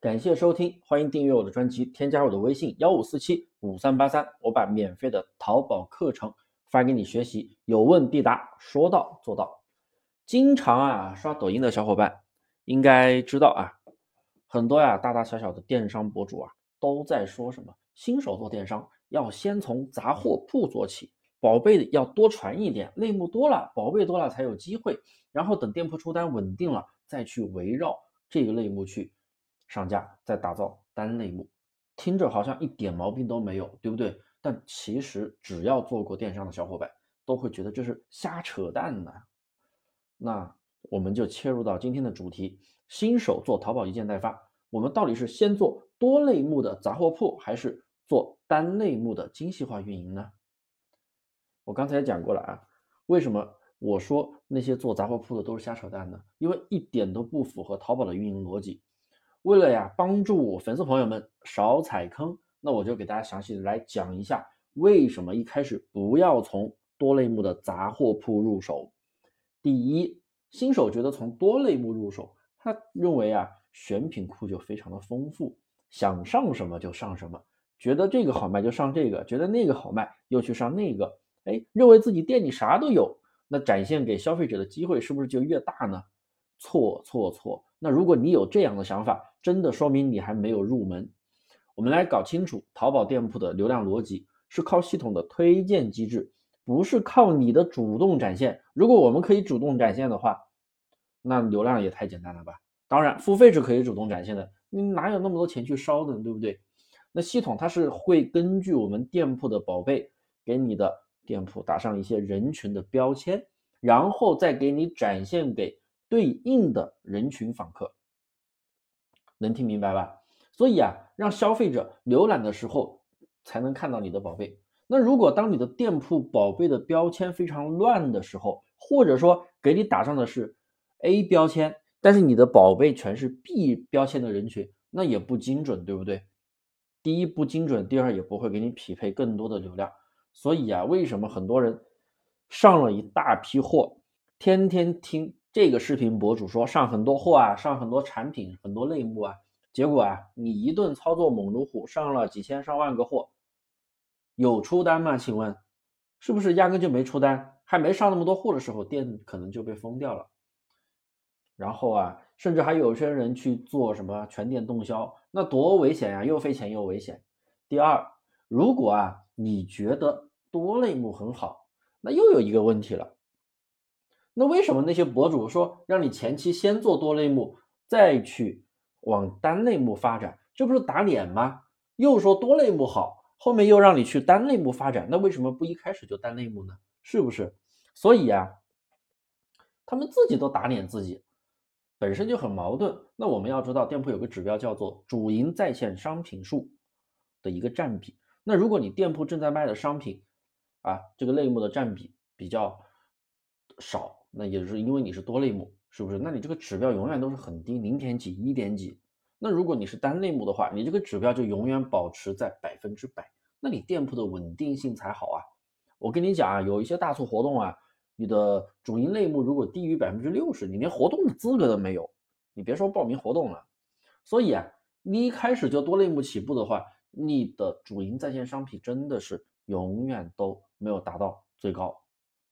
感谢收听，欢迎订阅我的专辑，添加我的微信幺五四七五三八三，我把免费的淘宝课程发给你学习，有问必答，说到做到。经常啊刷抖音的小伙伴应该知道啊，很多呀大大小小的电商博主啊都在说什么，新手做电商要先从杂货铺做起，宝贝要多传一点，类目多了，宝贝多了才有机会，然后等店铺出单稳定了，再去围绕这个类目去。上架再打造单类目，听着好像一点毛病都没有，对不对？但其实只要做过电商的小伙伴都会觉得这是瞎扯淡的。那我们就切入到今天的主题：新手做淘宝一件代发，我们到底是先做多类目的杂货铺，还是做单类目的精细化运营呢？我刚才讲过了啊，为什么我说那些做杂货铺的都是瞎扯淡呢？因为一点都不符合淘宝的运营逻辑。为了呀帮助粉丝朋友们少踩坑，那我就给大家详细的来讲一下，为什么一开始不要从多类目的杂货铺入手。第一，新手觉得从多类目入手，他认为啊选品库就非常的丰富，想上什么就上什么，觉得这个好卖就上这个，觉得那个好卖又去上那个，哎，认为自己店里啥都有，那展现给消费者的机会是不是就越大呢？错错错！那如果你有这样的想法，真的说明你还没有入门。我们来搞清楚淘宝店铺的流量逻辑，是靠系统的推荐机制，不是靠你的主动展现。如果我们可以主动展现的话，那流量也太简单了吧？当然，付费是可以主动展现的，你哪有那么多钱去烧的，对不对？那系统它是会根据我们店铺的宝贝，给你的店铺打上一些人群的标签，然后再给你展现给。对应的人群访客，能听明白吧？所以啊，让消费者浏览的时候才能看到你的宝贝。那如果当你的店铺宝贝的标签非常乱的时候，或者说给你打上的是 A 标签，但是你的宝贝全是 B 标签的人群，那也不精准，对不对？第一不精准，第二也不会给你匹配更多的流量。所以啊，为什么很多人上了一大批货，天天听？这个视频博主说上很多货啊，上很多产品，很多类目啊，结果啊，你一顿操作猛如虎，上了几千上万个货，有出单吗？请问，是不是压根就没出单？还没上那么多货的时候，店可能就被封掉了。然后啊，甚至还有些人去做什么全店动销，那多危险呀，又费钱又危险。第二，如果啊，你觉得多类目很好，那又有一个问题了。那为什么那些博主说让你前期先做多类目，再去往单类目发展，这不是打脸吗？又说多类目好，后面又让你去单类目发展，那为什么不一开始就单类目呢？是不是？所以啊，他们自己都打脸自己，本身就很矛盾。那我们要知道，店铺有个指标叫做主营在线商品数的一个占比。那如果你店铺正在卖的商品啊，这个类目的占比比较少。那也是因为你是多类目，是不是？那你这个指标永远都是很低，零点几、一点几。那如果你是单类目的话，你这个指标就永远保持在百分之百，那你店铺的稳定性才好啊。我跟你讲啊，有一些大促活动啊，你的主营类目如果低于百分之六十，你连活动的资格都没有，你别说报名活动了。所以啊，你一开始就多类目起步的话，你的主营在线商品真的是永远都没有达到最高，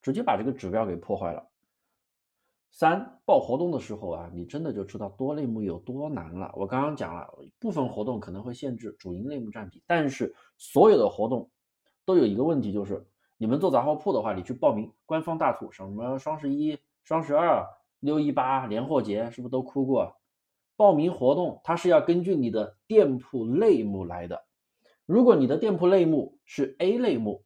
直接把这个指标给破坏了。三报活动的时候啊，你真的就知道多类目有多难了。我刚刚讲了，部分活动可能会限制主营类目占比，但是所有的活动都有一个问题，就是你们做杂货铺的话，你去报名官方大促，什么双十一、双十二、六一八、年货节，是不是都哭过？报名活动它是要根据你的店铺类目来的。如果你的店铺类目是 A 类目，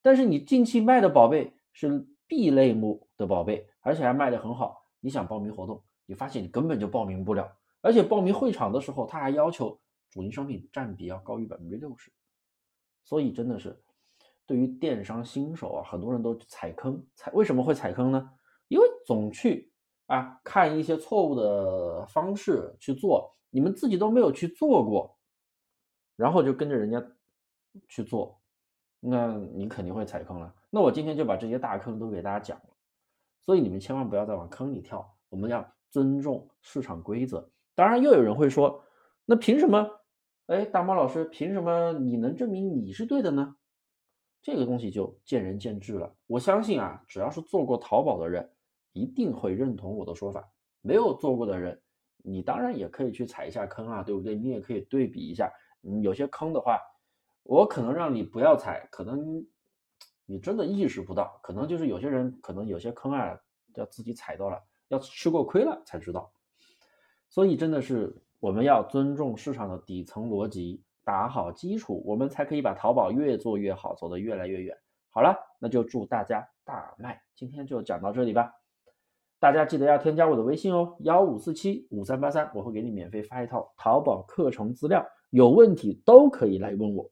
但是你近期卖的宝贝是 B 类目的宝贝。而且还卖得很好，你想报名活动，你发现你根本就报名不了，而且报名会场的时候，他还要求主营商品占比要高于百分之六十，所以真的是对于电商新手啊，很多人都踩坑，踩为什么会踩坑呢？因为总去啊看一些错误的方式去做，你们自己都没有去做过，然后就跟着人家去做，那你肯定会踩坑了。那我今天就把这些大坑都给大家讲了。所以你们千万不要再往坑里跳，我们要尊重市场规则。当然，又有人会说，那凭什么？哎，大猫老师，凭什么你能证明你是对的呢？这个东西就见仁见智了。我相信啊，只要是做过淘宝的人，一定会认同我的说法。没有做过的人，你当然也可以去踩一下坑啊，对不对？你也可以对比一下。嗯，有些坑的话，我可能让你不要踩，可能你真的意识不到。可能就是有些人，可能有些坑啊，要自己踩到了，要吃过亏了才知道。所以真的是我们要尊重市场的底层逻辑。打好基础，我们才可以把淘宝越做越好，走得越来越远。好了，那就祝大家大卖！今天就讲到这里吧。大家记得要添加我的微信哦，幺五四七五三八三，我会给你免费发一套淘宝课程资料，有问题都可以来问我。